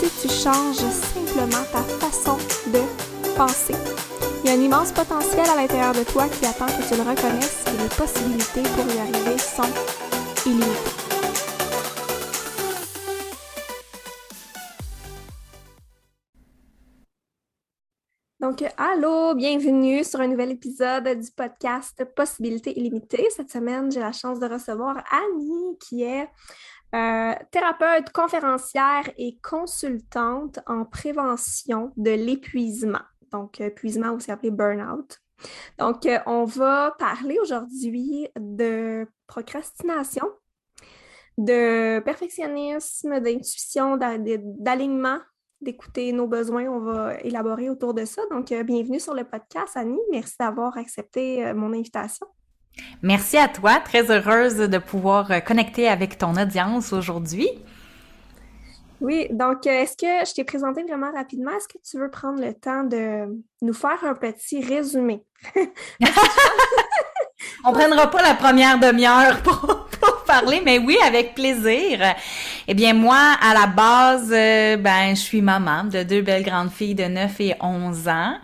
si tu changes simplement ta façon de penser. Il y a un immense potentiel à l'intérieur de toi qui attend que tu le reconnaisses et les possibilités pour y arriver sont illimitées. Donc, allô, bienvenue sur un nouvel épisode du podcast Possibilités illimitées. Cette semaine, j'ai la chance de recevoir Annie, qui est euh, thérapeute, conférencière et consultante en prévention de l'épuisement. Donc, épuisement aussi appelé burn-out. Donc, euh, on va parler aujourd'hui de procrastination, de perfectionnisme, d'intuition, d'alignement d'écouter nos besoins. On va élaborer autour de ça. Donc, euh, bienvenue sur le podcast, Annie. Merci d'avoir accepté euh, mon invitation. Merci à toi. Très heureuse de pouvoir euh, connecter avec ton audience aujourd'hui. Oui, donc est-ce que je t'ai présenté vraiment rapidement? Est-ce que tu veux prendre le temps de nous faire un petit résumé? On prendra pas la première demi-heure pour, parler, mais oui, avec plaisir. Eh bien, moi, à la base, euh, ben, je suis maman de deux belles grandes filles de 9 et 11 ans.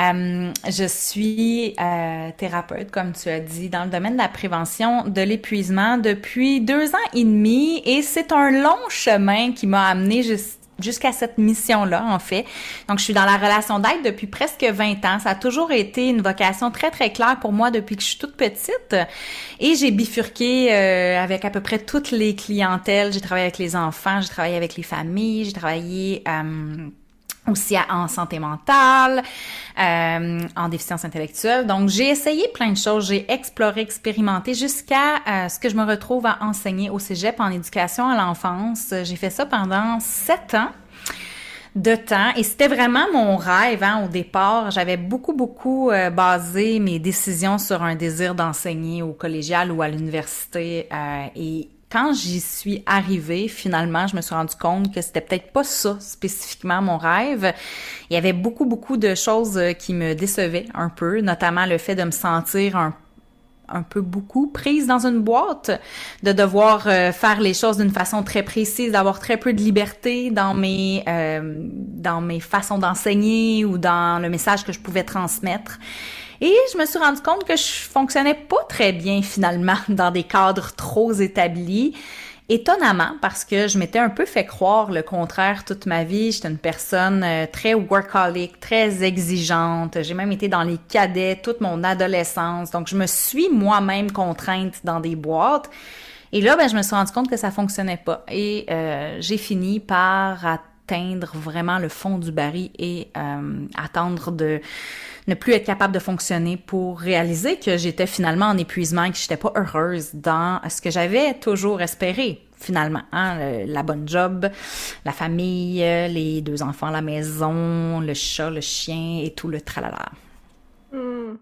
Euh, je suis euh, thérapeute, comme tu as dit, dans le domaine de la prévention de l'épuisement depuis deux ans et demi et c'est un long chemin qui m'a amené juste jusqu'à cette mission-là, en fait. Donc, je suis dans la relation d'aide depuis presque 20 ans. Ça a toujours été une vocation très, très claire pour moi depuis que je suis toute petite. Et j'ai bifurqué euh, avec à peu près toutes les clientèles. J'ai travaillé avec les enfants, j'ai travaillé avec les familles, j'ai travaillé... Euh, aussi en santé mentale, euh, en déficience intellectuelle. Donc, j'ai essayé plein de choses, j'ai exploré, expérimenté jusqu'à euh, ce que je me retrouve à enseigner au cégep en éducation à l'enfance. J'ai fait ça pendant sept ans de temps et c'était vraiment mon rêve hein, au départ. J'avais beaucoup, beaucoup euh, basé mes décisions sur un désir d'enseigner au collégial ou à l'université et quand j'y suis arrivée, finalement, je me suis rendu compte que c'était peut-être pas ça spécifiquement mon rêve. Il y avait beaucoup, beaucoup de choses euh, qui me décevaient un peu, notamment le fait de me sentir un un peu beaucoup prise dans une boîte, de devoir euh, faire les choses d'une façon très précise, d'avoir très peu de liberté dans mes euh, dans mes façons d'enseigner ou dans le message que je pouvais transmettre. Et je me suis rendu compte que je fonctionnais pas très bien finalement dans des cadres trop établis. Étonnamment, parce que je m'étais un peu fait croire le contraire toute ma vie. J'étais une personne euh, très workaholic, très exigeante. J'ai même été dans les cadets toute mon adolescence. Donc, je me suis moi-même contrainte dans des boîtes. Et là, ben, je me suis rendu compte que ça fonctionnait pas. Et euh, j'ai fini par atteindre vraiment le fond du baril et euh, attendre de ne plus être capable de fonctionner pour réaliser que j'étais finalement en épuisement et que j'étais pas heureuse dans ce que j'avais toujours espéré finalement, hein, la bonne job, la famille, les deux enfants la maison, le chat, le chien et tout le tralala. Hmm.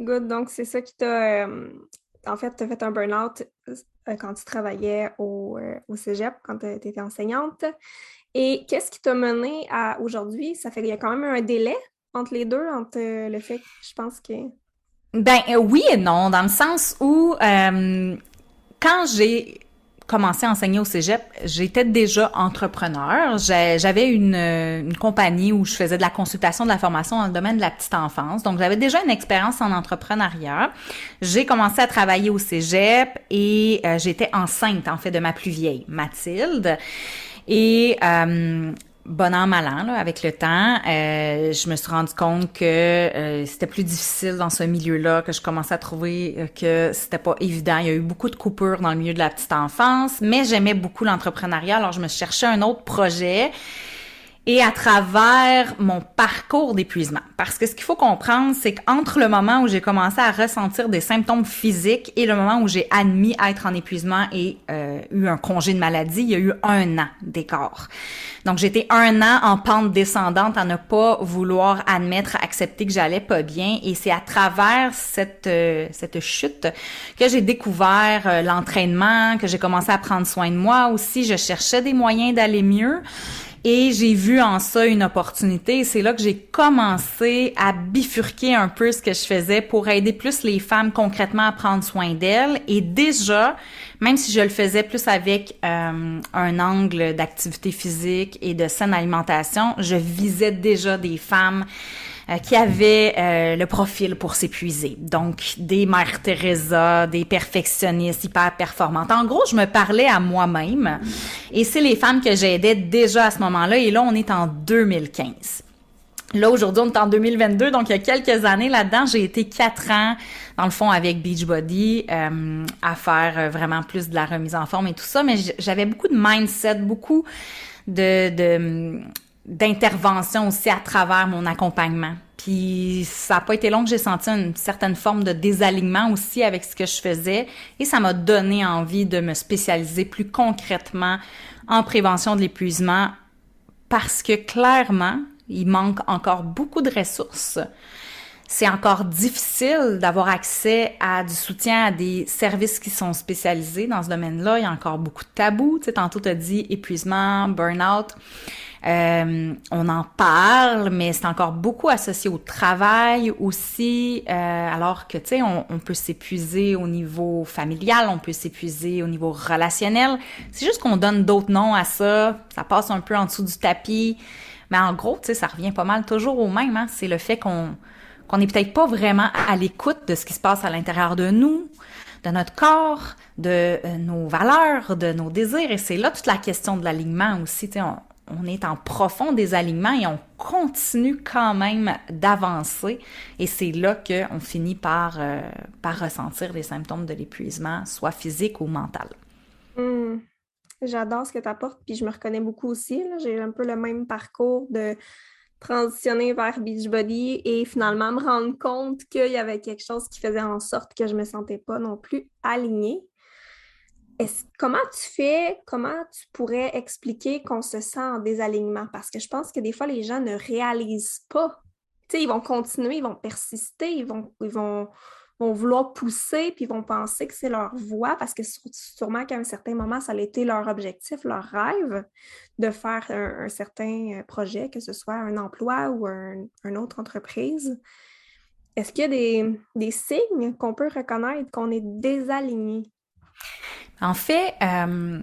Good. Donc, c'est ça qui t'a. Euh, en fait, tu as fait un burn-out euh, quand tu travaillais au, euh, au cégep, quand tu étais enseignante. Et qu'est-ce qui t'a mené à aujourd'hui? Ça fait qu'il y a quand même un délai entre les deux, entre euh, le fait que je pense que... Ben euh, oui et non, dans le sens où euh, quand j'ai commencé à enseigner au cégep, j'étais déjà entrepreneur. J'avais une, une, compagnie où je faisais de la consultation, de la formation dans le domaine de la petite enfance. Donc, j'avais déjà une expérience en entrepreneuriat. J'ai commencé à travailler au cégep et j'étais enceinte, en fait, de ma plus vieille, Mathilde. Et euh, bon an, mal an, là, avec le temps, euh, je me suis rendu compte que euh, c'était plus difficile dans ce milieu-là, que je commençais à trouver euh, que c'était pas évident. Il y a eu beaucoup de coupures dans le milieu de la petite enfance, mais j'aimais beaucoup l'entrepreneuriat, alors je me cherchais un autre projet. Et à travers mon parcours d'épuisement. Parce que ce qu'il faut comprendre, c'est qu'entre le moment où j'ai commencé à ressentir des symptômes physiques et le moment où j'ai admis être en épuisement et euh, eu un congé de maladie, il y a eu un an d'écart. Donc j'étais un an en pente descendante à ne pas vouloir admettre, accepter que j'allais pas bien. Et c'est à travers cette euh, cette chute que j'ai découvert euh, l'entraînement, que j'ai commencé à prendre soin de moi aussi. Je cherchais des moyens d'aller mieux. Et j'ai vu en ça une opportunité. C'est là que j'ai commencé à bifurquer un peu ce que je faisais pour aider plus les femmes concrètement à prendre soin d'elles. Et déjà, même si je le faisais plus avec euh, un angle d'activité physique et de saine alimentation, je visais déjà des femmes euh, qui avaient euh, le profil pour s'épuiser. Donc, des mères Teresa, des perfectionnistes hyper performantes. En gros, je me parlais à moi-même et c'est les femmes que j'aidais déjà à ce moment-là. Et là, on est en 2015. Là, aujourd'hui, on est en 2022, donc il y a quelques années là-dedans, j'ai été quatre ans, dans le fond, avec Beachbody, euh, à faire vraiment plus de la remise en forme et tout ça, mais j'avais beaucoup de mindset, beaucoup de, de d'intervention aussi à travers mon accompagnement. Puis ça n'a pas été long que j'ai senti une certaine forme de désalignement aussi avec ce que je faisais et ça m'a donné envie de me spécialiser plus concrètement en prévention de l'épuisement parce que clairement, il manque encore beaucoup de ressources. C'est encore difficile d'avoir accès à du soutien à des services qui sont spécialisés dans ce domaine-là. Il y a encore beaucoup de tabous. Tu sais, tantôt, tu as dit épuisement, burn-out. Euh, on en parle, mais c'est encore beaucoup associé au travail aussi, euh, alors que, tu sais, on, on, peut s'épuiser au niveau familial, on peut s'épuiser au niveau relationnel. C'est juste qu'on donne d'autres noms à ça, ça passe un peu en dessous du tapis. Mais en gros, tu sais, ça revient pas mal toujours au même. Hein? C'est le fait qu'on qu'on n'est peut-être pas vraiment à l'écoute de ce qui se passe à l'intérieur de nous, de notre corps, de euh, nos valeurs, de nos désirs. Et c'est là toute la question de l'alignement aussi. On, on est en profond désalignement et on continue quand même d'avancer. Et c'est là qu'on finit par, euh, par ressentir les symptômes de l'épuisement, soit physique ou mental. Hmm. J'adore ce que tu apportes, puis je me reconnais beaucoup aussi. J'ai un peu le même parcours de transitionner vers Beachbody et finalement me rendre compte qu'il y avait quelque chose qui faisait en sorte que je ne me sentais pas non plus alignée comment tu fais, comment tu pourrais expliquer qu'on se sent en désalignement? Parce que je pense que des fois, les gens ne réalisent pas. Ils vont continuer, ils vont persister, ils vont, ils vont, vont vouloir pousser, puis ils vont penser que c'est leur voie, parce que sûrement qu'à un certain moment, ça a été leur objectif, leur rêve de faire un, certain euh, projet, que ce soit un emploi ou un, une autre entreprise. Est-ce qu'il y a des signes qu'on peut reconnaître qu'on est désaligné? En fait, euh,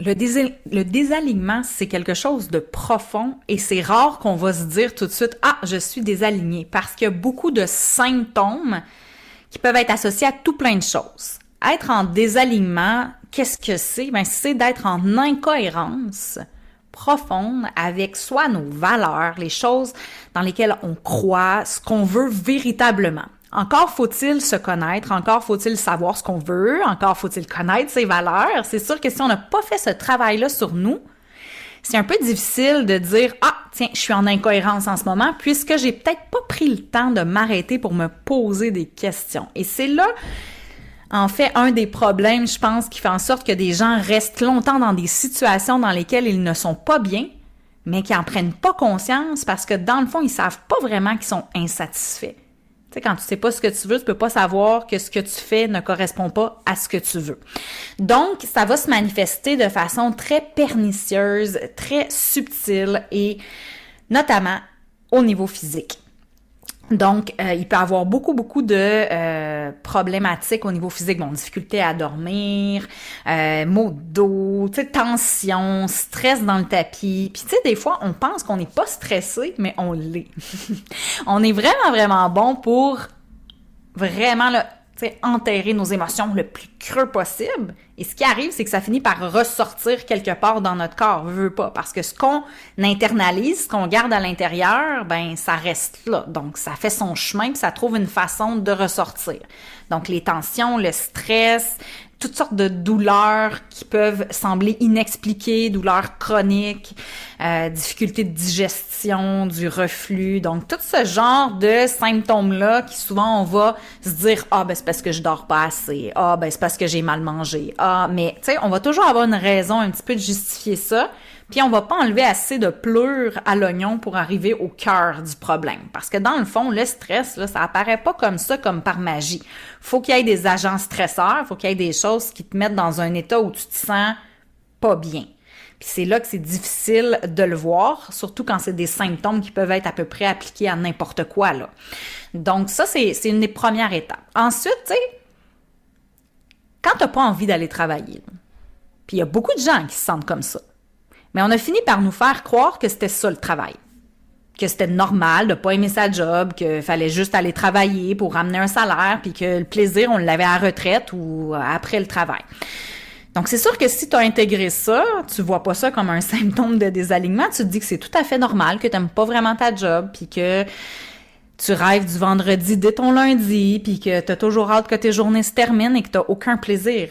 le, désalignement, c'est quelque chose de profond et c'est rare qu'on va se dire tout de suite, ah, je suis désaligné, parce qu'il y a beaucoup de symptômes qui peuvent être associés à tout plein de choses. Être en désalignement, qu'est-ce que c'est? Ben, c'est d'être en incohérence profonde avec soit nos valeurs, les choses dans lesquelles on croit, ce qu'on veut véritablement. Encore faut-il se connaître, encore faut-il savoir ce qu'on veut, encore faut-il connaître ses valeurs. C'est sûr que si on n'a pas fait ce travail-là sur nous, c'est un peu difficile de dire ah tiens je suis en incohérence en ce moment puisque j'ai peut-être pas pris le temps de m'arrêter pour me poser des questions. Et c'est là en fait un des problèmes je pense qui fait en sorte que des gens restent longtemps dans des situations dans lesquelles ils ne sont pas bien mais qui en prennent pas conscience parce que dans le fond ils savent pas vraiment qu'ils sont insatisfaits quand tu sais pas ce que tu veux, tu peux pas savoir que ce que tu fais ne correspond pas à ce que tu veux. Donc, ça va se manifester de façon très pernicieuse, très subtile et notamment au niveau physique. Donc, euh, il peut avoir beaucoup, beaucoup de euh, problématiques au niveau physique. Bon, difficulté à dormir, euh, maux de dos, tension, stress dans le tapis. Puis, tu sais, des fois, on pense qu'on n'est pas stressé, mais on l'est. on est vraiment, vraiment bon pour vraiment là, enterrer nos émotions le plus creux possible. Et ce qui arrive, c'est que ça finit par ressortir quelque part dans notre corps, veut pas, parce que ce qu'on internalise, ce qu'on garde à l'intérieur, ben ça reste là. Donc ça fait son chemin, ça trouve une façon de ressortir. Donc les tensions, le stress, toutes sortes de douleurs qui peuvent sembler inexpliquées, douleurs chroniques, euh, difficultés de digestion, du reflux. Donc, tout ce genre de symptômes-là qui souvent on va se dire, ah, ben, c'est parce que je dors pas assez. Ah, ben, c'est parce que j'ai mal mangé. Ah, mais, tu sais, on va toujours avoir une raison un petit peu de justifier ça. Puis on va pas enlever assez de pleurs à l'oignon pour arriver au cœur du problème. Parce que dans le fond, le stress, là, ça apparaît pas comme ça, comme par magie. Faut qu'il y ait des agents stresseurs, faut qu'il y ait des choses qui te mettent dans un état où tu te sens pas bien. Puis c'est là que c'est difficile de le voir, surtout quand c'est des symptômes qui peuvent être à peu près appliqués à n'importe quoi, là. Donc ça, c'est, une des premières étapes. Ensuite, tu sais, quand t'as pas envie d'aller travailler, puis il y a beaucoup de gens qui se sentent comme ça, mais on a fini par nous faire croire que c'était ça le travail. Que c'était normal de pas aimer sa job, qu'il fallait juste aller travailler pour ramener un salaire, puis que le plaisir, on l'avait à retraite ou après le travail. Donc, c'est sûr que si tu as intégré ça, tu vois pas ça comme un symptôme de désalignement, tu te dis que c'est tout à fait normal, que tu n'aimes pas vraiment ta job, puis que tu rêves du vendredi dès ton lundi, puis que tu as toujours hâte que tes journées se terminent et que tu aucun plaisir.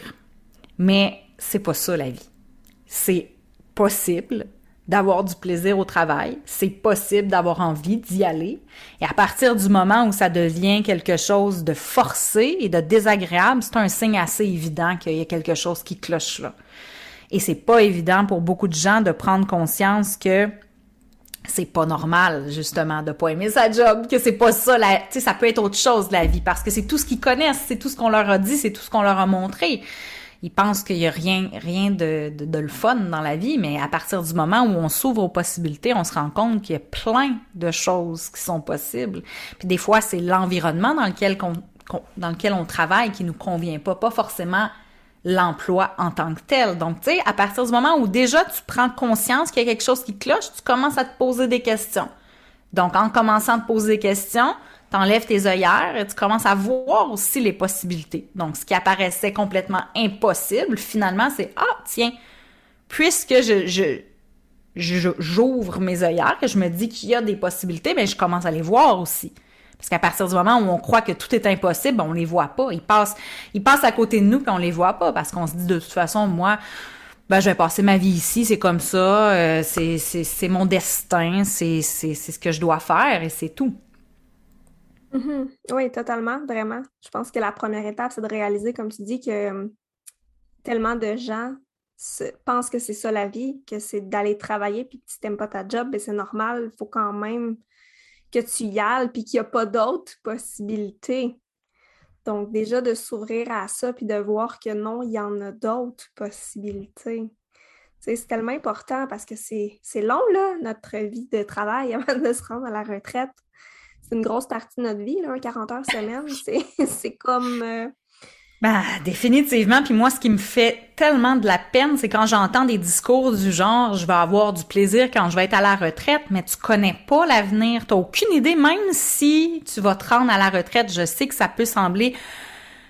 Mais c'est pas ça la vie. C'est possible d'avoir du plaisir au travail, c'est possible d'avoir envie d'y aller. Et à partir du moment où ça devient quelque chose de forcé et de désagréable, c'est un signe assez évident qu'il y a quelque chose qui cloche là. Et c'est pas évident pour beaucoup de gens de prendre conscience que c'est pas normal justement de pas aimer sa job, que c'est pas ça la, tu sais ça peut être autre chose la vie parce que c'est tout ce qu'ils connaissent, c'est tout ce qu'on leur a dit, c'est tout ce qu'on leur a montré ils pensent qu'il y a rien, rien de, de, le fun dans la vie, mais à partir du moment où on s'ouvre aux possibilités, on se rend compte qu'il y a plein de choses qui sont possibles. Puis des fois, c'est l'environnement dans lequel dans lequel on travaille qui nous convient pas, pas forcément l'emploi en tant que tel. Donc, tu sais, à partir du moment où déjà tu prends conscience qu'il y a quelque chose qui cloche, tu commences à te poser des questions. Donc, en commençant à te poser des questions, t'enlèves tes œillères et tu commences à voir aussi les possibilités. Donc, ce qui apparaissait complètement impossible, finalement, c'est ah tiens, puisque je, je j'ouvre mes œillères et je me dis qu'il y a des possibilités, mais je commence à les voir aussi. Parce qu'à partir du moment où on croit que tout est impossible, on les voit pas. Ils passent, ils passent à côté de nous puis on les voit pas parce qu'on se dit de toute façon, moi, ben je vais passer ma vie ici, c'est comme ça, euh, c'est, c'est, c'est mon destin, c'est, c'est, c'est ce que je dois faire et c'est tout. Mm-hmm. Oui, totalement, vraiment. Je pense que la première étape, c'est de réaliser, comme tu dis, que hum, tellement de gens pensent que c'est ça la vie, que c'est d'aller travailler, puis que tu n'aimes pas ta job, ben, c'est normal, il faut quand même que tu y ailles, puis qu'il n'y a pas d'autres possibilités. Donc, déjà de s'ouvrir à ça, puis de voir que non, il y en a d'autres possibilités. C'est tellement important parce que c'est long, notre vie de travail avant de se rendre à la retraite une grosse partie de notre vie, là, 40 heures semaine. C'est comme. Euh, ben, définitivement. Puis moi, ce qui me fait tellement de la peine, c'est quand j'entends des discours du genre, je vais avoir du plaisir quand je vais être à la retraite, mais tu connais pas l'avenir. T'as aucune idée, même si tu vas te rendre à la retraite. Je sais que ça peut sembler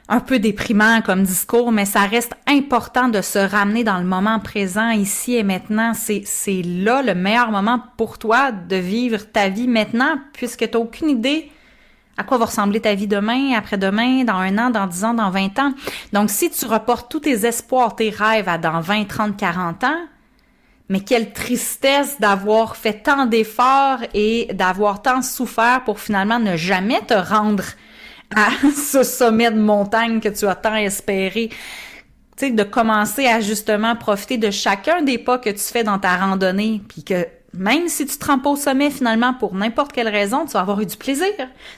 un peu déprimant comme discours, mais ça reste important de se ramener dans le moment présent, ici et maintenant. C'est, c'est là le meilleur moment pour toi de vivre ta vie maintenant, puisque tu n'as aucune idée à quoi va ressembler ta vie demain, après-demain, dans un an, dans dix ans, dans vingt ans. Donc, si tu reportes tous tes espoirs, tes rêves à dans 20, 30, 40 ans, mais quelle tristesse d'avoir fait tant d'efforts et d'avoir tant souffert pour finalement ne jamais te rendre à ce sommet de montagne que tu as tant espéré. Tu sais, de commencer à justement profiter de chacun des pas que tu fais dans ta randonnée, puis que même si tu te au sommet finalement pour n'importe quelle raison, tu vas avoir eu du plaisir.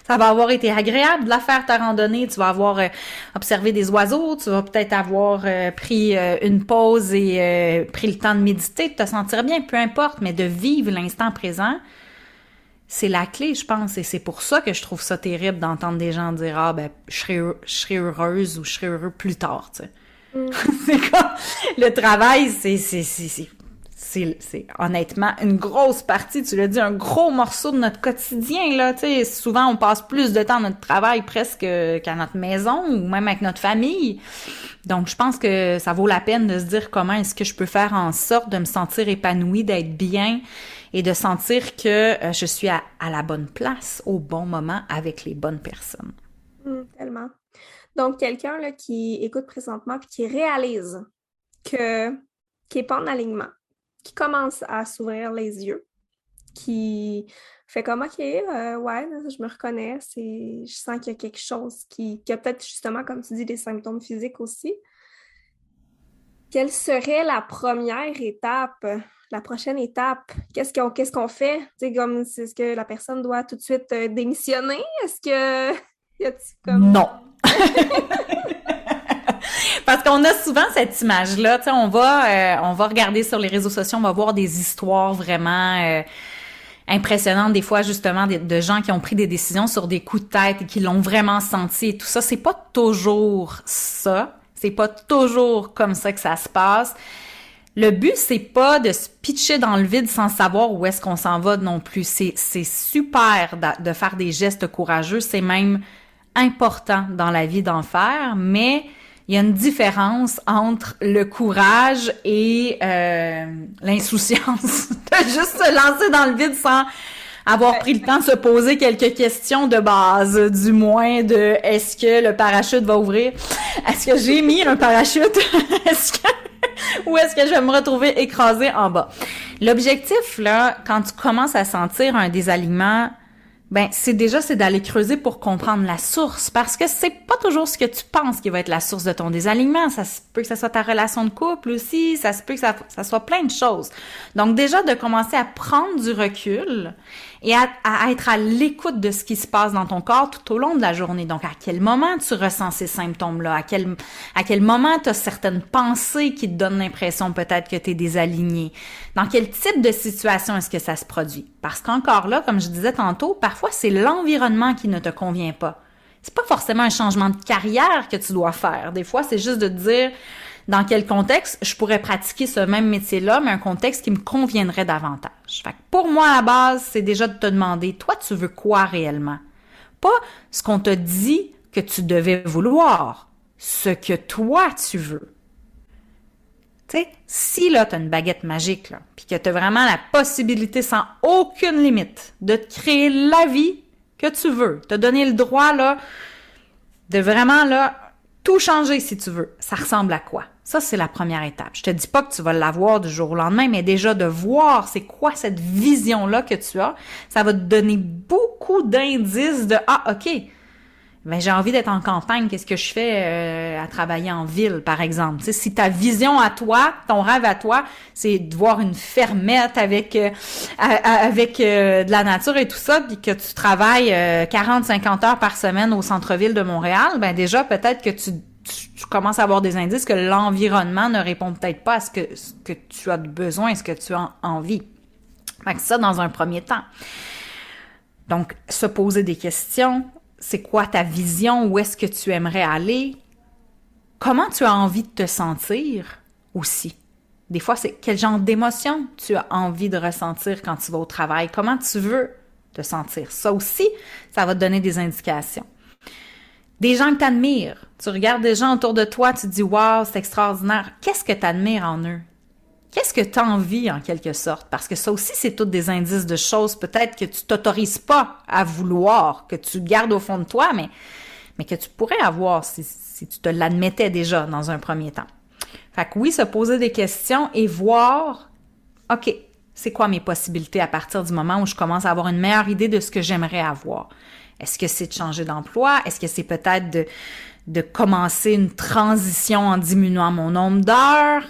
Ça va avoir été agréable de la faire ta randonnée. Tu vas avoir euh, observé des oiseaux. Tu vas peut-être avoir euh, pris euh, une pause et pris le temps de méditer, de te sentir bien, peu importe, mais de vivre l'instant présent c'est la clé, je pense, et c'est pour ça que je trouve ça terrible d'entendre des gens dire ah ben je serai, je serai heureuse ou je serai heureux plus tard, tu sais. Mm. c'est comme le travail, c'est c'est c'est c'est honnêtement une grosse partie, tu l'as dit, un gros morceau de notre quotidien là. Tu sais, souvent on passe plus de temps à notre travail presque qu'à notre maison ou même avec notre famille. Donc je pense que ça vaut la peine de se dire comment est-ce que je peux faire en sorte de me sentir épanouie, d'être bien et de sentir que euh, je suis à, la bonne place au bon moment avec les bonnes personnes. Mmh, tellement. Donc, quelqu'un qui écoute présentement puis qui réalise que qui n'est pas en alignement, qui commence à s'ouvrir les yeux, qui fait comme OK, euh, ouais, je me reconnais, je sens qu'il y a quelque chose qui, qui a peut-être justement, comme tu dis, des symptômes physiques aussi. Quelle serait la première étape, la prochaine étape? Qu'est-ce qu'on fait? comme est-ce que la personne doit tout de suite euh, démissionner? Est-ce que y a comme Non. Parce qu'on a souvent cette image-là, on va, euh, on va regarder sur les réseaux sociaux, on va voir des histoires vraiment euh, impressionnantes, des fois justement de, gens qui ont pris des décisions sur des coups de tête et qui l'ont vraiment senti. Et tout ça, c'est pas toujours ça. C'est pas toujours comme ça que ça se passe. Le but, c'est pas de se pitcher dans le vide sans savoir où est-ce qu'on s'en va non plus. C'est, super de, faire des gestes courageux. C'est même important dans la vie d'en faire, mais il y a une différence entre le courage et euh, l'insouciance de juste se lancer dans le vide sans avoir pris le temps de se poser quelques questions de base, du moins de est-ce que le parachute va ouvrir, est-ce que j'ai mis un parachute, est-ce que ou est-ce que je vais me retrouver écrasé en bas? L'objectif là, quand tu commences à sentir un désalignement ben c'est déjà c'est d'aller creuser pour comprendre la source parce que c'est pas toujours ce que tu penses qui va être la source de ton désalignement. Ça se peut que ça soit ta relation de couple aussi ça se peut que ça, ça soit plein de choses. Donc déjà de commencer à prendre du recul et à, être à l'écoute de ce qui se passe dans ton corps tout au long de la journée. Donc, à quel moment tu ressens ces symptômes-là? À quel, à quel moment tu as certaines pensées qui te donnent l'impression peut-être que tu es désaligné? Dans quel type de situation est-ce que ça se produit? Parce qu'encore là, comme je disais tantôt, parfois c'est l'environnement qui ne te convient pas. C'est pas forcément un changement de carrière que tu dois faire. Des fois, c'est juste de te dire, dans quel contexte je pourrais pratiquer ce même métier-là, mais un contexte qui me conviendrait davantage. Fait pour moi, à la base, c'est déjà de te demander, toi, tu veux quoi réellement? Pas ce qu'on te dit que tu devais vouloir, ce que toi, tu veux. Tu sais, si là, tu as une baguette magique, là, puis que tu as vraiment la possibilité sans aucune limite de te créer la vie que tu veux, te donner le droit, là, de vraiment, là, tout changer si tu veux. Ça ressemble à quoi? Ça, c'est la première étape. Je te dis pas que tu vas l'avoir du jour au lendemain, mais déjà de voir c'est quoi cette vision-là que tu as, ça va te donner beaucoup d'indices de ah ok, ben j'ai envie d'être en campagne. Qu'est-ce que je fais euh, à travailler en ville, par exemple? Tu si ta vision à toi, ton rêve à toi, c'est de voir une fermette avec euh, avec euh, de la nature et tout ça, puis que tu travailles 40-50 heures par semaine au centre-ville de Montréal, ben déjà peut-être que tu tu, commences à avoir des indices que l'environnement ne répond peut-être pas à ce que, ce que tu as besoin, ce que tu as envie. Fait que ça, dans un premier temps. Donc, se poser des questions. C'est quoi ta vision? Où est-ce que tu aimerais aller? Comment tu as envie de te sentir aussi? Des fois, c'est quel genre d'émotion tu as envie de ressentir quand tu vas au travail? Comment tu veux te sentir? Ça aussi, ça va te donner des indications. Des gens que tu admires. Tu regardes des gens autour de toi, tu te dis Waouh, c'est extraordinaire. Qu'est-ce que tu admires en eux? Qu'est-ce que tu envies en quelque sorte? Parce que ça aussi, c'est tous des indices de choses peut-être que tu t'autorises pas à vouloir, que tu gardes au fond de toi, mais, mais que tu pourrais avoir si, si tu te l'admettais déjà dans un premier temps. Fait que oui, se poser des questions et voir, OK, c'est quoi mes possibilités à partir du moment où je commence à avoir une meilleure idée de ce que j'aimerais avoir? Est-ce que c'est de changer d'emploi? Est-ce que c'est peut-être de, de commencer une transition en diminuant mon nombre d'heures?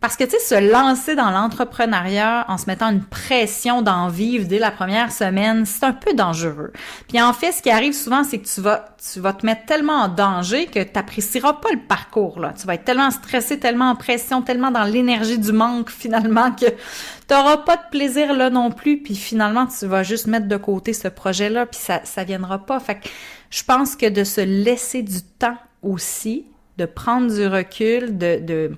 Parce que, tu sais, se lancer dans l'entrepreneuriat en se mettant une pression d'en vivre dès la première semaine, c'est un peu dangereux. Puis en fait, ce qui arrive souvent, c'est que tu vas, tu vas te mettre tellement en danger que tu n'apprécieras pas le parcours, là. Tu vas être tellement stressé, tellement en pression, tellement dans l'énergie du manque, finalement, que tu n'auras pas de plaisir là non plus. Puis finalement, tu vas juste mettre de côté ce projet-là, puis ça, ça viendra pas. Fait que je pense que de se laisser du temps aussi, de prendre du recul, de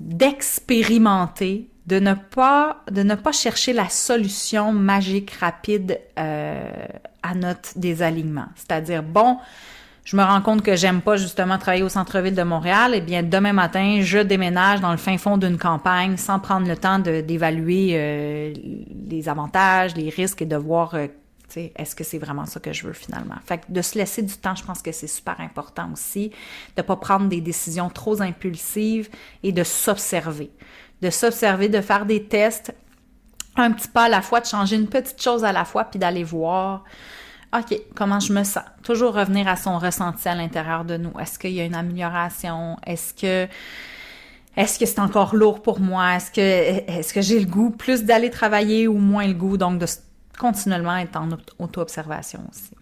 d'expérimenter, de ne pas de ne pas chercher la solution magique rapide euh, à notre désalignement. C'est-à-dire bon, je me rends compte que j'aime pas justement travailler au centre-ville de Montréal, eh bien demain matin, je déménage dans le fin fond d'une campagne sans prendre le temps d'évaluer euh, les avantages, les risques et de voir euh, Est-ce que c'est vraiment ça que je veux finalement? Fait que de se laisser du temps, je pense que c'est super important aussi, de pas prendre des décisions trop impulsives et de s'observer. De s'observer, de faire des tests un petit pas à la fois, de changer une petite chose à la fois, puis d'aller voir, OK, comment je me sens? Toujours revenir à son ressenti à l'intérieur de nous. Est-ce qu'il y a une amélioration? Est-ce que est-ce que c'est encore lourd pour moi? Est-ce que est-ce que j'ai le goût plus d'aller travailler ou moins le goût? Donc de continuellement être en auto-observation aussi.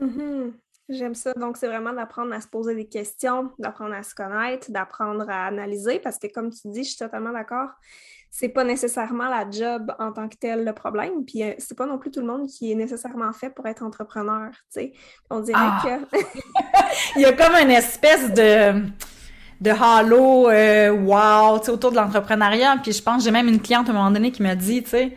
Mm-hmm. J'aime ça. Donc, c'est vraiment d'apprendre à se poser des questions, d'apprendre à se connaître, d'apprendre à analyser, parce que comme tu dis, je suis totalement d'accord, c'est pas nécessairement la job en tant que tel le problème, puis euh, c'est pas non plus tout le monde qui est nécessairement fait pour être entrepreneur, tu sais. On dirait ah! que... Il y a comme une espèce de de halo euh, wow, tu sais, autour de l'entrepreneuriat, puis je pense j'ai même une cliente à un moment donné qui m'a dit, tu sais,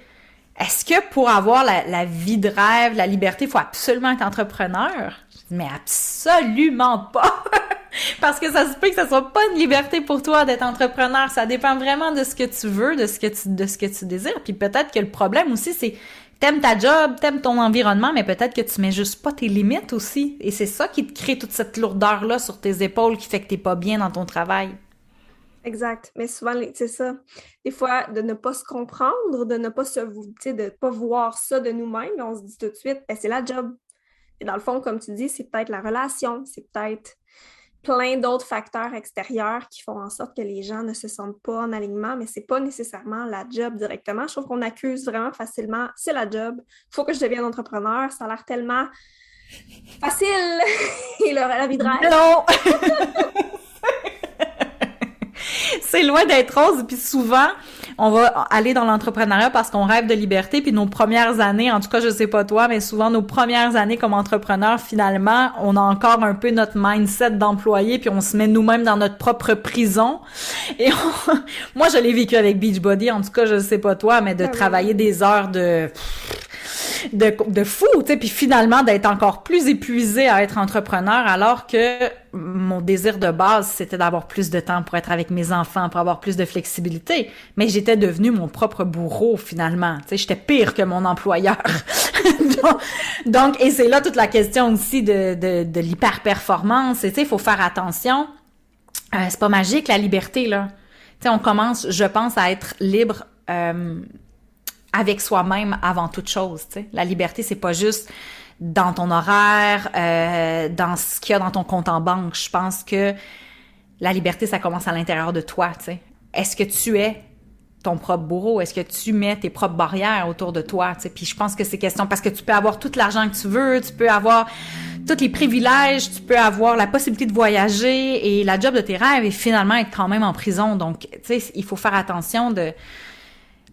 est-ce que pour avoir la, vie de rêve, la liberté, il faut absolument être entrepreneur? Mais absolument pas! Parce que ça se peut que ça soit pas une liberté pour toi d'être entrepreneur. Ça dépend vraiment de ce que tu veux, de ce que tu, de ce que tu désires. Puis peut-être que le problème aussi, c'est t'aimes ta job, t'aimes ton environnement, mais peut-être que tu mets juste pas tes limites aussi. Et c'est ça qui te crée toute cette lourdeur-là sur tes épaules qui fait que t'es pas bien dans ton travail. Exact. Mais souvent, c'est ça. Des fois, de ne pas se comprendre, de ne pas se, de pas voir ça de nous-mêmes, on se dit tout de suite, ben, c'est la job. Et dans le fond, comme tu dis, c'est peut-être la relation, c'est peut-être plein d'autres facteurs extérieurs qui font en sorte que les gens ne se sentent pas en alignement, mais c'est pas nécessairement la job directement. Je trouve qu'on accuse vraiment facilement, c'est la job, il faut que je devienne entrepreneur, ça a l'air tellement facile et la vie de rêve. Non! c'est loin d'être rose. Puis souvent, on va aller dans l'entrepreneuriat parce qu'on rêve de liberté. Puis nos premières années, en tout cas, je sais pas toi, mais souvent nos premières années comme entrepreneur, finalement, on a encore un peu notre mindset d'employé, puis on se met nous-mêmes dans notre propre prison. Et moi, je l'ai vécu avec Beachbody. En tout cas, je sais pas toi, mais de ah travailler des heures de de, de fou, tu sais, puis finalement d'être encore plus épuisé à être entrepreneur alors que mon désir de base, c'était d'avoir plus de temps pour être avec mes enfants, pour avoir plus de flexibilité. Mais j'étais devenue mon propre bourreau finalement. Tu sais, j'étais pire que mon employeur. donc, et c'est là toute la question aussi de, de, de l'hyper-performance. Tu sais, il faut faire attention. Euh, c'est pas magique la liberté là. Tu sais, on commence, je pense, à être libre. Euh, avec soi-même avant toute chose. La liberté, c'est pas juste dans ton horaire, euh, dans ce qu'il y a dans ton compte en banque. Je pense que la liberté, ça commence à l'intérieur de toi. Est-ce que tu es ton propre bourreau? Est-ce que tu mets tes propres barrières autour de toi? Puis je pense que c'est question parce que tu peux avoir tout l'argent que tu veux, tu peux avoir tous les privilèges, tu peux avoir la possibilité de voyager et la job de tes rêves et finalement être quand même en prison. Donc, tu sais, il faut faire attention de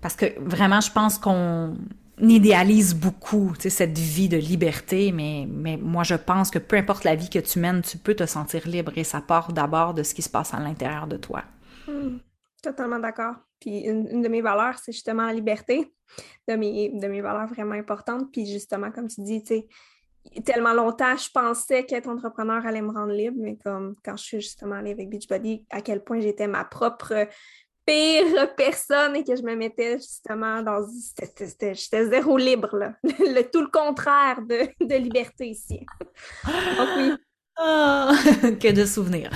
parce que vraiment, je pense qu'on idéalise beaucoup cette vie de liberté, mais, moi, je pense que peu importe la vie que tu mènes, tu peux te sentir libre et ça part d'abord de ce qui se passe à l'intérieur de toi. Hmm, totalement d'accord. Puis une, de mes valeurs, c'est justement la liberté, de mes, de mes valeurs vraiment importantes. Puis justement, comme tu dis, tellement longtemps, je pensais qu'être entrepreneur allait me rendre libre, mais comme quand je suis justement allée avec Beachbody, à quel point j'étais ma propre pire personne et que je me mettais justement dans. J'étais zéro libre, là. Le, tout le contraire de, de liberté ici. Donc oui. Ah, que de souvenirs.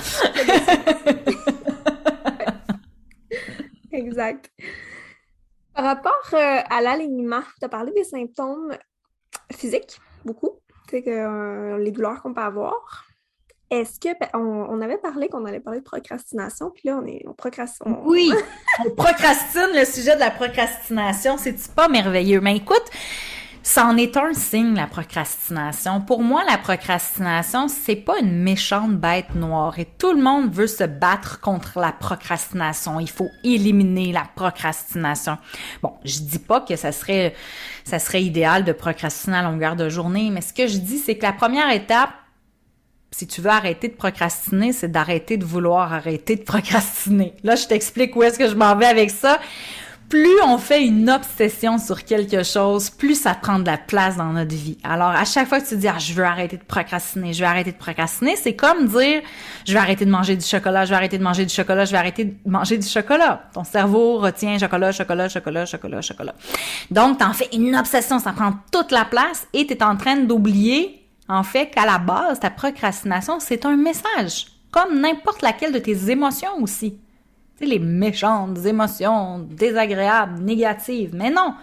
exact. Par rapport euh, à l'alignement, tu as parlé des symptômes physiques, beaucoup. Tu sais, que, euh, les douleurs qu'on peut avoir. Est-ce que ben, on, avait parlé qu'on allait parler de procrastination, puis là on est on procrastine. Oui, on procrastine le sujet de la procrastination, c'est pas merveilleux? Mais écoute, ça en est un signe la procrastination. Pour moi, la procrastination, c'est pas une méchante bête noire et tout le monde veut se battre contre la procrastination. Il faut éliminer la procrastination. Bon, je dis pas que ça serait ça serait idéal de procrastiner à longueur de journée, mais ce que je dis c'est que la première étape si tu veux arrêter de procrastiner, c'est d'arrêter de vouloir arrêter de procrastiner. Là, je t'explique où est-ce que je m'en vais avec ça. plus on fait une obsession sur quelque chose, plus ça prend de la place dans notre vie. Alors, à chaque fois que tu dis, ah, je veux arrêter de procrastiner, je veux arrêter de procrastiner, c'est comme dire, je vais arrêter de manger du chocolat, je vais arrêter de manger du chocolat, je vais arrêter de manger du chocolat. Ton cerveau retient chocolat, chocolat, chocolat, chocolat, chocolat. Donc, t'en fais une obsession, ça prend toute la place et t'es en train d'oublier, en fait, qu'à la base, ta procrastination, c'est un message. Comme n'importe laquelle de tes émotions aussi les méchantes émotions désagréables, négatives. Mais non!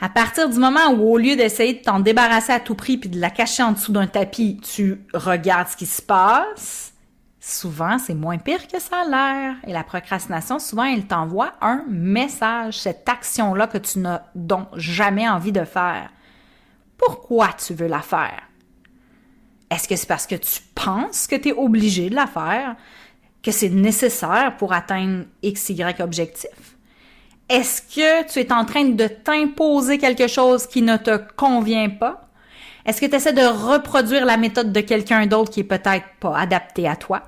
À partir du moment où, au lieu d'essayer de t'en débarrasser à tout prix puis de la cacher en dessous d'un tapis, tu regardes ce qui se passe, souvent, c'est moins pire que ça a l'air. Et la procrastination, souvent, elle t'envoie un message, cette action-là que tu n'as donc jamais envie de faire. Pourquoi tu veux la faire? Est-ce que c'est parce que tu penses que tu es obligé de la faire? que c'est nécessaire pour atteindre X, objectif? Est-ce que tu es en train de t'imposer quelque chose qui ne te convient pas? Est-ce que tu essaies de reproduire la méthode de quelqu'un d'autre qui est peut-être pas adaptée à toi?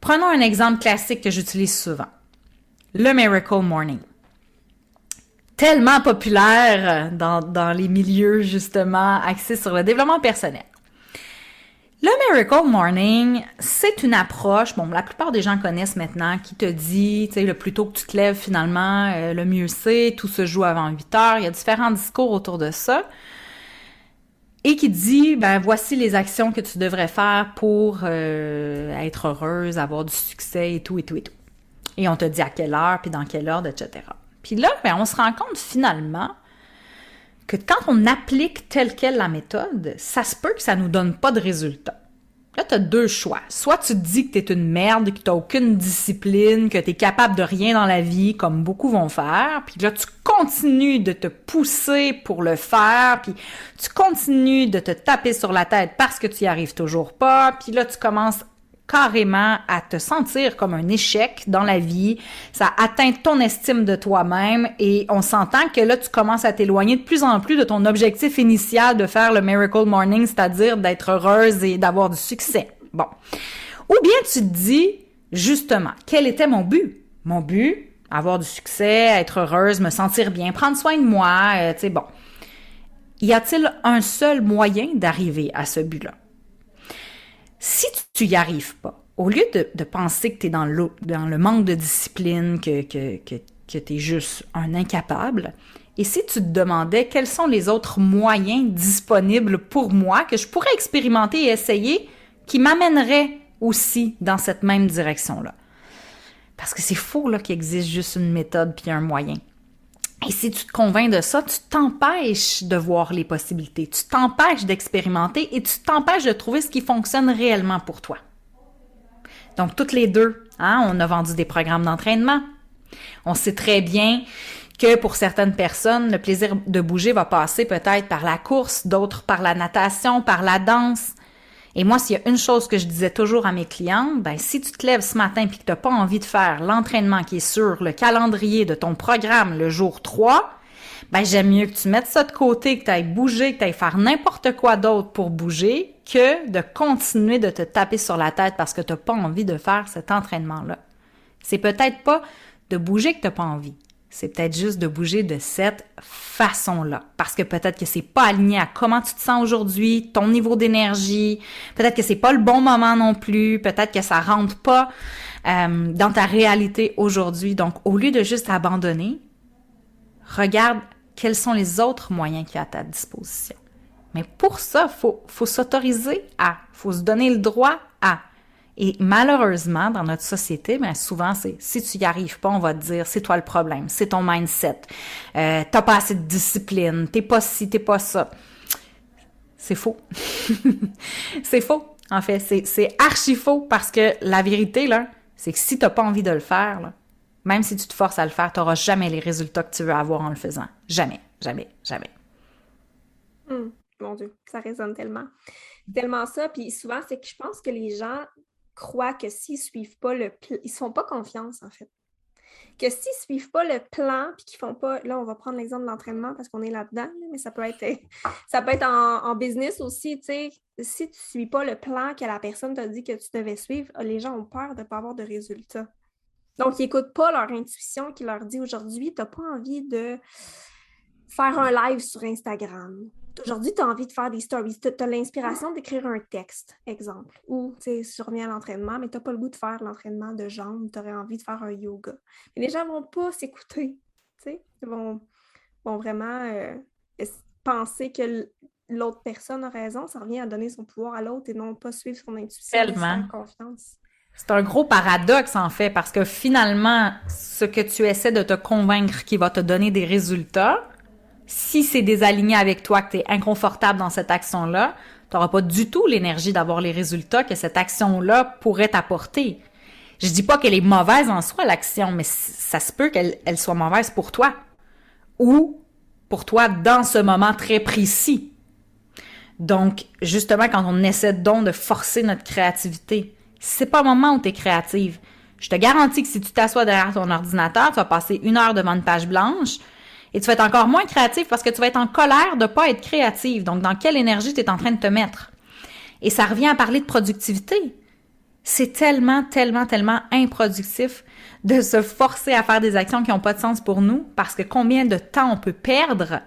Prenons un exemple classique que j'utilise souvent. Le Miracle Morning. Tellement populaire dans, dans les milieux justement axés sur le développement personnel. Le Miracle Morning, c'est une approche, bon, la plupart des gens connaissent maintenant, qui te dit, tu sais, le plus tôt que tu te lèves finalement, euh, le mieux c'est, tout se joue avant 8 heures, il y a différents discours autour de ça. Et qui dit, ben voici les actions que tu devrais faire pour euh, être heureuse, avoir du succès et tout et tout et tout. Et on te dit à quelle heure, puis dans quel ordre, etc. Puis là, ben, on se rend compte finalement que quand on applique telle quelle la méthode, ça se peut que ça nous donne pas de résultat. Là, tu as deux choix. Soit tu te dis que tu es une merde, que tu aucune discipline, que tu es capable de rien dans la vie, comme beaucoup vont faire, puis là, tu continues de te pousser pour le faire, puis tu continues de te taper sur la tête parce que tu y arrives toujours pas, puis là, tu commences carrément à te sentir comme un échec dans la vie, ça atteint ton estime de toi-même et on s'entend que là, tu commences à t'éloigner de plus en plus de ton objectif initial de faire le Miracle Morning, c'est-à-dire d'être heureuse et d'avoir du succès. Bon. Ou bien tu te dis, justement, quel était mon but? Mon but, avoir du succès, être heureuse, me sentir bien, prendre soin de moi, euh, tu sais, bon. Y a-t-il un seul moyen d'arriver à ce but-là? Si tu y arrives pas, au lieu de, penser que tu es dans le, dans le manque de discipline, que, que, que, que tu es juste un incapable, et si tu te demandais quels sont les autres moyens disponibles pour moi que je pourrais expérimenter et essayer qui m'amèneraient aussi dans cette même direction-là? Parce que c'est faux là qu'il existe juste une méthode puis un moyen. Et si tu te convaincs de ça, tu t'empêches de voir les possibilités, tu t'empêches d'expérimenter et tu t'empêches de trouver ce qui fonctionne réellement pour toi. Donc, toutes les deux, hein, on a vendu des programmes d'entraînement. On sait très bien que pour certaines personnes, le plaisir de bouger va passer peut-être par la course, d'autres par la natation, par la danse. Et moi, s'il y a une chose que je disais toujours à mes clientes, ben, si tu te lèves ce matin et que tu n'as pas envie de faire l'entraînement qui est sur le calendrier de ton programme le jour 3, ben, j'aime mieux que tu mettes ça de côté, que tu ailles bouger, que tu ailles faire n'importe quoi d'autre pour bouger, que de continuer de te taper sur la tête parce que tu n'as pas envie de faire cet entraînement-là. C'est peut-être pas de bouger que tu n'as pas envie c'est peut-être juste de bouger de cette façon-là. Parce que peut-être que c'est pas aligné à comment tu te sens aujourd'hui, ton niveau d'énergie, peut-être que c'est pas le bon moment non plus, peut-être que ça rentre pas euh, dans ta réalité aujourd'hui. Donc, au lieu de juste abandonner, regarde quels sont les autres moyens qu'il y a à ta disposition. Mais pour ça, faut, faut s'autoriser à, faut se donner le droit à. Et malheureusement, dans notre société, ben souvent, c'est si tu y arrives pas, on va te dire c'est toi le problème, c'est ton mindset, euh, t'as pas assez de discipline, t'es pas ci, t'es pas ça. C'est faux. c'est faux. En fait, c'est archi faux parce que la vérité là, c'est que si t'as pas envie de le faire, là, même si tu te forces à le faire, tu n'auras jamais les résultats que tu veux avoir en le faisant. Jamais, jamais, jamais. Hum, mon Dieu, ça résonne tellement. Tellement ça. Puis souvent, c'est que je pense que les gens croient que s'ils suivent pas le plan, ils ne font pas confiance en fait. Que s'ils ne suivent pas le plan, puis qu'ils font pas, là, on va prendre l'exemple de l'entraînement parce qu'on est là-dedans, mais ça peut être, ça peut être en, business aussi, tu sais. Si tu ne suis pas le plan que la personne t'a dit que tu devais suivre, les gens ont peur de ne pas avoir de résultats. Donc, ils n'écoutent pas leur intuition qui leur dit aujourd'hui, tu n'as pas envie de faire un live sur Instagram. Aujourd'hui, tu as envie de faire des stories. Tu as, l'inspiration d'écrire un texte, exemple. Ou tu surviens à l'entraînement, mais tu n'as pas le goût de faire l'entraînement de jambes. Tu aurais envie de faire un yoga. Mais les gens ne vont pas s'écouter. Ils vont, vont vraiment euh, penser que l'autre personne a raison. Ça revient à donner son pouvoir à l'autre et non pas suivre son intuition. Tellement. confiance. C'est un gros paradoxe, en fait, parce que finalement, ce que tu essaies de te convaincre qui va te donner des résultats, si c'est désaligné avec toi, que tu es inconfortable dans cette action-là, tu n'auras pas du tout l'énergie d'avoir les résultats que cette action-là pourrait t'apporter. Je dis pas qu'elle est mauvaise en soi, l'action, mais ça se peut qu'elle elle soit mauvaise pour toi. Ou pour toi dans ce moment très précis. Donc, justement, quand on essaie donc de forcer notre créativité, c'est pas le moment où tu es créative. Je te garantis que si tu t'assois derrière ton ordinateur, tu vas passer une heure devant une page blanche, et tu vas être encore moins créatif parce que tu vas être en colère de pas être créative. Donc, dans quelle énergie tu es en train de te mettre? Et ça revient à parler de productivité. C'est tellement, tellement, tellement improductif de se forcer à faire des actions qui n'ont pas de sens pour nous parce que combien de temps on peut perdre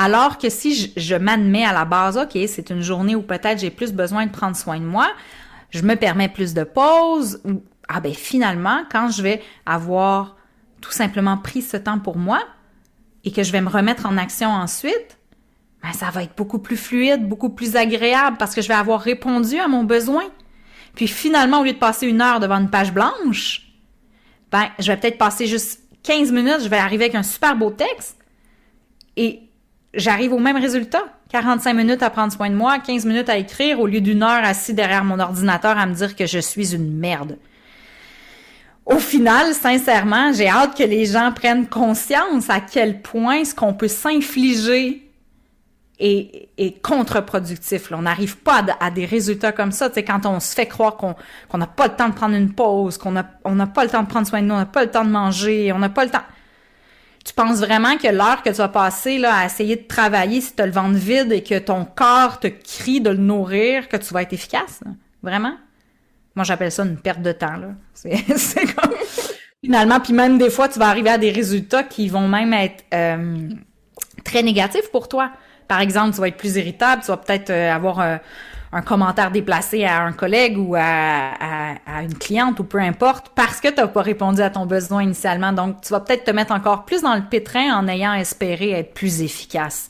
alors que si je, je m'admets à la base, OK, c'est une journée où peut-être j'ai plus besoin de prendre soin de moi, je me permets plus de pauses ou, ah ben finalement, quand je vais avoir tout simplement pris ce temps pour moi, et que je vais me remettre en action ensuite, ben ça va être beaucoup plus fluide, beaucoup plus agréable parce que je vais avoir répondu à mon besoin. Puis finalement, au lieu de passer une heure devant une page blanche, ben je vais peut-être passer juste 15 minutes, je vais arriver avec un super beau texte et j'arrive au même résultat. 45 minutes à prendre soin de moi, 15 minutes à écrire au lieu d'une heure assis derrière mon ordinateur à me dire que je suis une merde au final, sincèrement, j'ai hâte que les gens prennent conscience à quel point ce qu'on peut s'infliger est, est contre-productif. On n'arrive pas à, des résultats comme ça. Quand on se fait croire qu'on n'a pas le temps de prendre une pause, qu'on n'a pas le temps de prendre soin de nous, on n'a pas le temps de manger, on n'a pas le temps. Tu penses vraiment que l'heure que tu vas passer là, à essayer de travailler si tu le ventre vide et que ton corps te crie de le nourrir, que tu vas être efficace? Vraiment? Moi, j'appelle ça une perte de temps, là. C'est comme... Finalement, puis même des fois, tu vas arriver à des résultats qui vont même être euh, très négatifs pour toi. Par exemple, tu vas être plus irritable, tu vas peut-être euh, avoir euh, un, commentaire déplacé à un collègue ou à, à, une cliente ou peu importe parce que tu n'as pas répondu à ton besoin initialement. Donc, tu vas peut-être te mettre encore plus dans le pétrin en ayant espéré être plus efficace.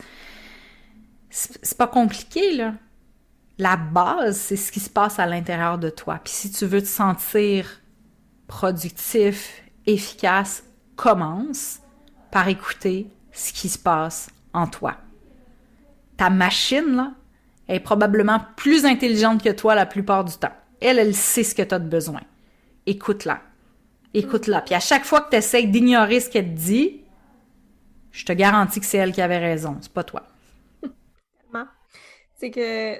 C'est pas compliqué, là la base, c'est ce qui se passe à l'intérieur de toi. Puis si tu veux te sentir productif, efficace, commence par écouter ce qui se passe en toi. Ta machine, là, est probablement plus intelligente que toi la plupart du temps. Elle, elle sait ce que tu as de besoin. Écoute-la. Écoute-la. Puis à chaque fois que tu essaies d'ignorer ce qu'elle te dit, je te garantis que c'est elle qui avait raison, c'est pas toi. C'est que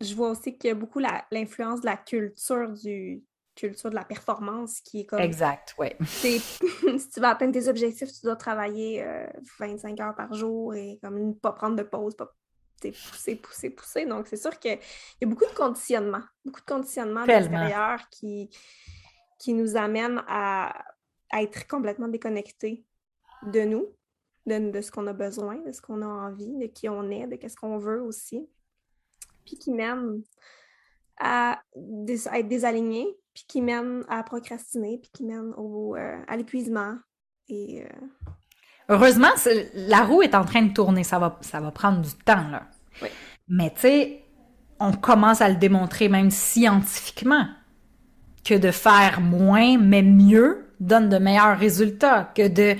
je vois aussi qu'il y a beaucoup l'influence de la culture du culture de la performance qui est comme. Exact, oui. si tu veux atteindre tes objectifs, tu dois travailler 25 euh, heures par jour et comme ne pas prendre de pause, pas pousser, pousser, pousser. Donc, c'est sûr qu'il y a beaucoup de conditionnement, beaucoup de conditionnement de qui, qui nous amène à, être complètement déconnectés de nous, de, de ce qu'on a besoin, de ce qu'on a envie, de qui on est, de ce qu'on veut aussi puis qui mène à, être désaligné, puis qui mène à procrastiner, puis qui mène au, euh, à l'épuisement. Et, euh, Heureusement, la roue est en train de tourner. Ça va, ça va prendre du temps, là. Mais tu sais, on commence à le démontrer même scientifiquement que de faire moins, mais mieux, donne de meilleurs résultats que de,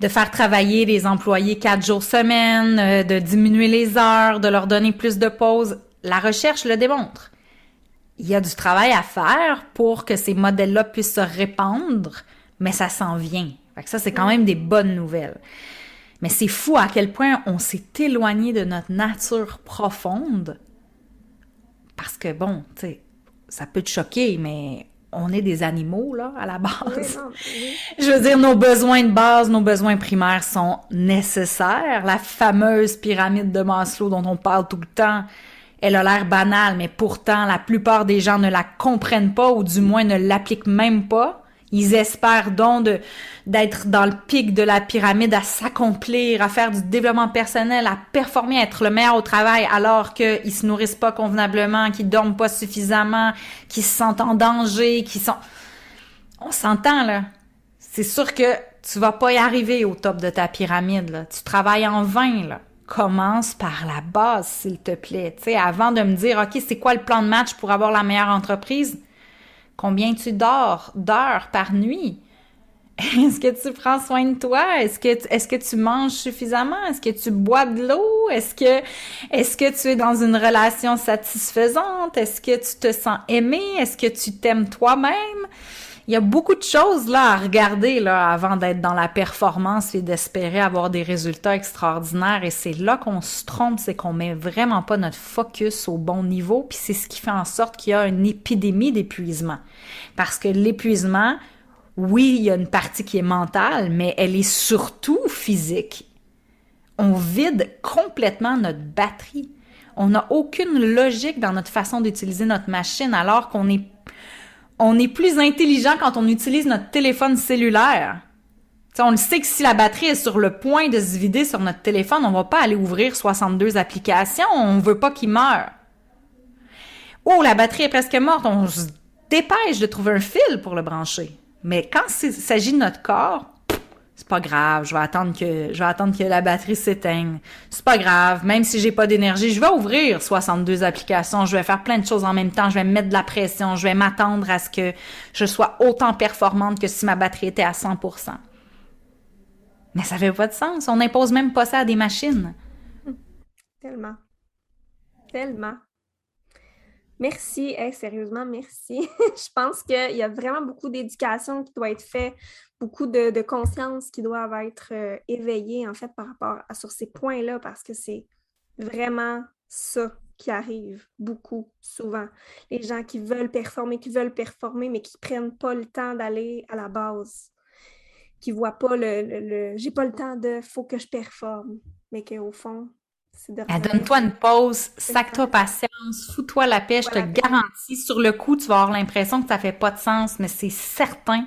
de faire travailler les employés quatre jours semaine, euh, de diminuer les heures, de leur donner plus de pauses la recherche le démontre. Il y a du travail à faire pour que ces modèles-là puissent se répandre, mais ça s'en vient. ça, c'est quand même des bonnes nouvelles. Mais c'est fou à quel point on s'est éloigné de notre nature profonde. Parce que bon, tu sais, ça peut te choquer, mais on est des animaux, là, à la base. Je veux dire, nos besoins de base, nos besoins primaires sont nécessaires. La fameuse pyramide de Maslow dont on parle tout le temps, elle a l'air banale, mais pourtant la plupart des gens ne la comprennent pas ou du moins ne l'appliquent même pas. Ils espèrent donc d'être dans le pic de la pyramide, à s'accomplir, à faire du développement personnel, à performer, à être le meilleur au travail, alors qu'ils se nourrissent pas convenablement, qu'ils dorment pas suffisamment, qu'ils se sentent en danger, qu'ils sont... On s'entend, là. C'est sûr que tu vas pas y arriver au top de ta pyramide, là. Tu travailles en vain, là. Commence par la base, s'il te plaît. Tu avant de me dire, OK, c'est quoi le plan de match pour avoir la meilleure entreprise? Combien tu dors d'heures par nuit? Est-ce que tu prends soin de toi? Est-ce que, est-ce que tu manges suffisamment? Est-ce que tu bois de l'eau? Est-ce que, est-ce que tu es dans une relation satisfaisante? Est-ce que tu te sens aimé? Est-ce que tu t'aimes toi-même? Il y a beaucoup de choses là à regarder là avant d'être dans la performance et d'espérer avoir des résultats extraordinaires et c'est là qu'on se trompe, c'est qu'on met vraiment pas notre focus au bon niveau puis c'est ce qui fait en sorte qu'il y a une épidémie d'épuisement. Parce que l'épuisement, oui, il y a une partie qui est mentale, mais elle est surtout physique. On vide complètement notre batterie. On n'a aucune logique dans notre façon d'utiliser notre machine alors qu'on est on est plus intelligent quand on utilise notre téléphone cellulaire. on le sait que si la batterie est sur le point de se vider sur notre téléphone, on va pas aller ouvrir 62 applications, on veut pas qu'il meure. Oh, la batterie est presque morte, on se dépêche de trouver un fil pour le brancher. Mais quand il s'agit de notre corps, c'est pas grave, je vais attendre que je vais attendre que la batterie s'éteigne. C'est pas grave, même si j'ai pas d'énergie, je vais ouvrir 62 applications, je vais faire plein de choses en même temps, je vais me mettre de la pression, je vais m'attendre à ce que je sois autant performante que si ma batterie était à 100%. Mais ça fait pas de sens, on n'impose même pas ça à des machines. Tellement. Tellement. Merci, sérieusement, merci. je pense qu'il y a vraiment beaucoup d'éducation qui doit être faite beaucoup de, conscience qui doivent être euh, éveillées en fait par rapport à sur ces points-là parce que c'est vraiment ça qui arrive beaucoup, souvent. Les gens qui veulent performer, qui veulent performer, mais qui prennent pas le temps d'aller à la base, qui voient pas le, j'ai pas le temps de faut que je performe, mais qu'au fond, c'est de Donne-toi une pause, sac-toi patience, fous-toi la paix, je te garantis, sur le coup, tu vas avoir l'impression que ça fait pas de sens, mais c'est certain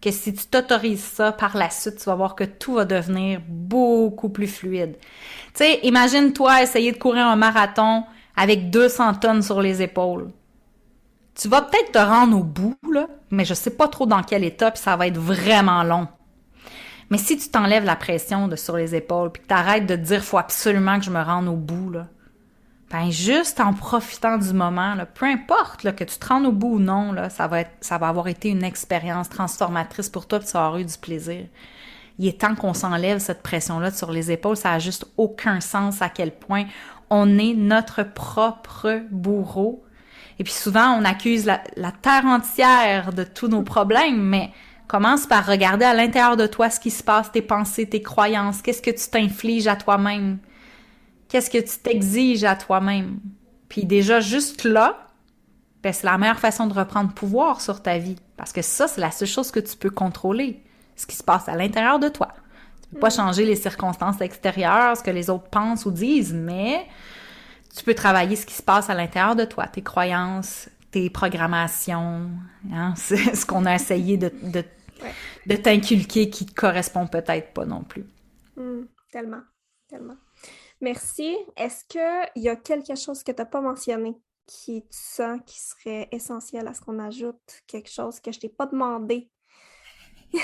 que si tu t'autorises ça, par la suite, tu vas voir que tout va devenir beaucoup plus fluide. Tu sais, imagine-toi essayer de courir un marathon avec 200 tonnes sur les épaules. Tu vas peut-être te rendre au bout, là, mais je sais pas trop dans quel état, puis ça va être vraiment long. Mais si tu t'enlèves la pression de sur les épaules, puis que tu arrêtes de dire faut absolument que je me rende au bout, là, ben juste en profitant du moment, là, peu importe là, que tu te rendes au bout ou non, ça va être, ça va avoir été une expérience transformatrice pour toi, puis tu vas eu du plaisir. Il est temps qu'on s'enlève cette pression-là sur les épaules. Ça a juste aucun sens à quel point on est notre propre bourreau. Et puis souvent, on accuse la terre entière de tous nos problèmes, mais commence par regarder à l'intérieur de toi ce qui se passe, tes pensées, tes croyances, qu'est-ce que tu t'infliges à toi-même? Qu'est-ce que tu t'exiges à toi-même? Puis déjà, juste là, ben, c'est la meilleure façon de reprendre pouvoir sur ta vie. Parce que ça, c'est la seule chose que tu peux contrôler. Ce qui se passe à l'intérieur de toi. Tu peux pas mm. changer les circonstances extérieures, ce que les autres pensent ou disent, mais tu peux travailler ce qui se passe à l'intérieur de toi, tes croyances, tes programmations. Hein? C'est ce qu'on a essayé de, de, t'inculquer qui te correspond peut-être pas non plus. Mm, tellement, tellement. Merci. Est-ce qu'il y a quelque chose que tu n'as pas mentionné qui tu sens qui serait essentiel à ce qu'on ajoute? Quelque chose que je t'ai pas demandé?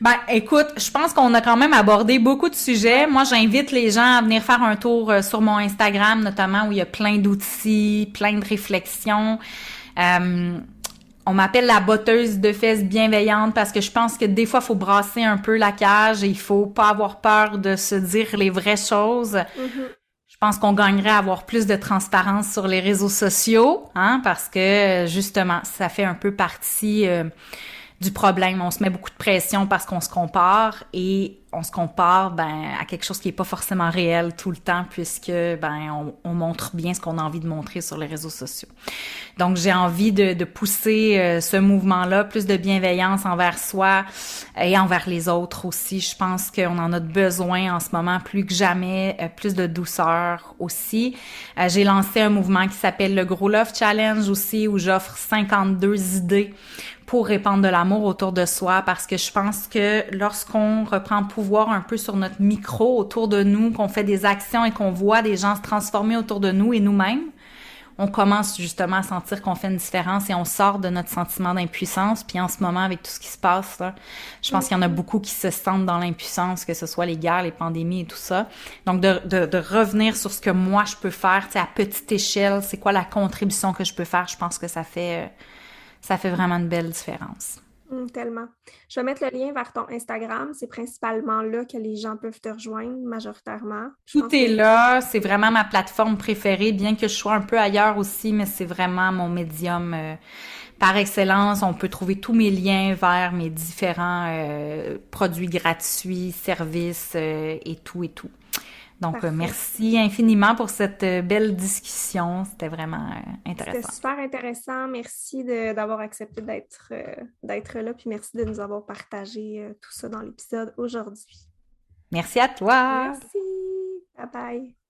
ben, écoute, je pense qu'on a quand même abordé beaucoup de sujets. Moi, j'invite les gens à venir faire un tour euh, sur mon Instagram, notamment où il y a plein d'outils, plein de réflexions. Euh, on m'appelle la botteuse de fesses bienveillante parce que je pense que des fois, il faut brasser un peu la cage et il faut pas avoir peur de se dire les vraies choses. Mm-hmm. Je pense qu'on gagnerait à avoir plus de transparence sur les réseaux sociaux, hein, parce que justement, ça fait un peu partie euh, du problème. On se met beaucoup de pression parce qu'on se compare et on se compare ben, à quelque chose qui est pas forcément réel tout le temps puisque ben on, montre bien ce qu'on a envie de montrer sur les réseaux sociaux. Donc j'ai envie de, de pousser euh, ce mouvement-là, plus de bienveillance envers soi et envers les autres aussi. Je pense qu'on en a besoin en ce moment plus que jamais, euh, plus de douceur aussi. Euh, j'ai lancé un mouvement qui s'appelle le Gros Love Challenge aussi où j'offre 52 idées pour répandre de l'amour autour de soi parce que je pense que lorsqu'on reprend pouvoir un peu sur notre micro autour de nous, qu'on fait des actions et qu'on voit des gens se transformer autour de nous et nous-mêmes, on commence justement à sentir qu'on fait une différence et on sort de notre sentiment d'impuissance. Puis en ce moment, avec tout ce qui se passe, là, je pense qu'il y en a beaucoup qui se sentent dans l'impuissance, que ce soit les guerres, les pandémies et tout ça. Donc de, de, de revenir sur ce que moi je peux faire, à petite échelle, c'est quoi la contribution que je peux faire, je pense que ça fait... Euh, ça fait vraiment une belle différence. Hum, tellement. Je vais mettre le lien vers ton Instagram. C'est principalement là que les gens peuvent te rejoindre majoritairement. Tout est là. C'est vraiment ma plateforme préférée, bien que je sois un peu ailleurs aussi, mais c'est vraiment mon médium euh, par excellence. On peut trouver tous mes liens vers mes différents euh, produits gratuits, services euh, et tout et tout. Donc, euh, merci infiniment pour cette euh, belle discussion. C'était vraiment euh, intéressant. C'était super intéressant. Merci d'avoir accepté d'être d'être là, puis merci de nous avoir partagé tout ça dans l'épisode aujourd'hui. Merci à toi. Merci. Bye bye.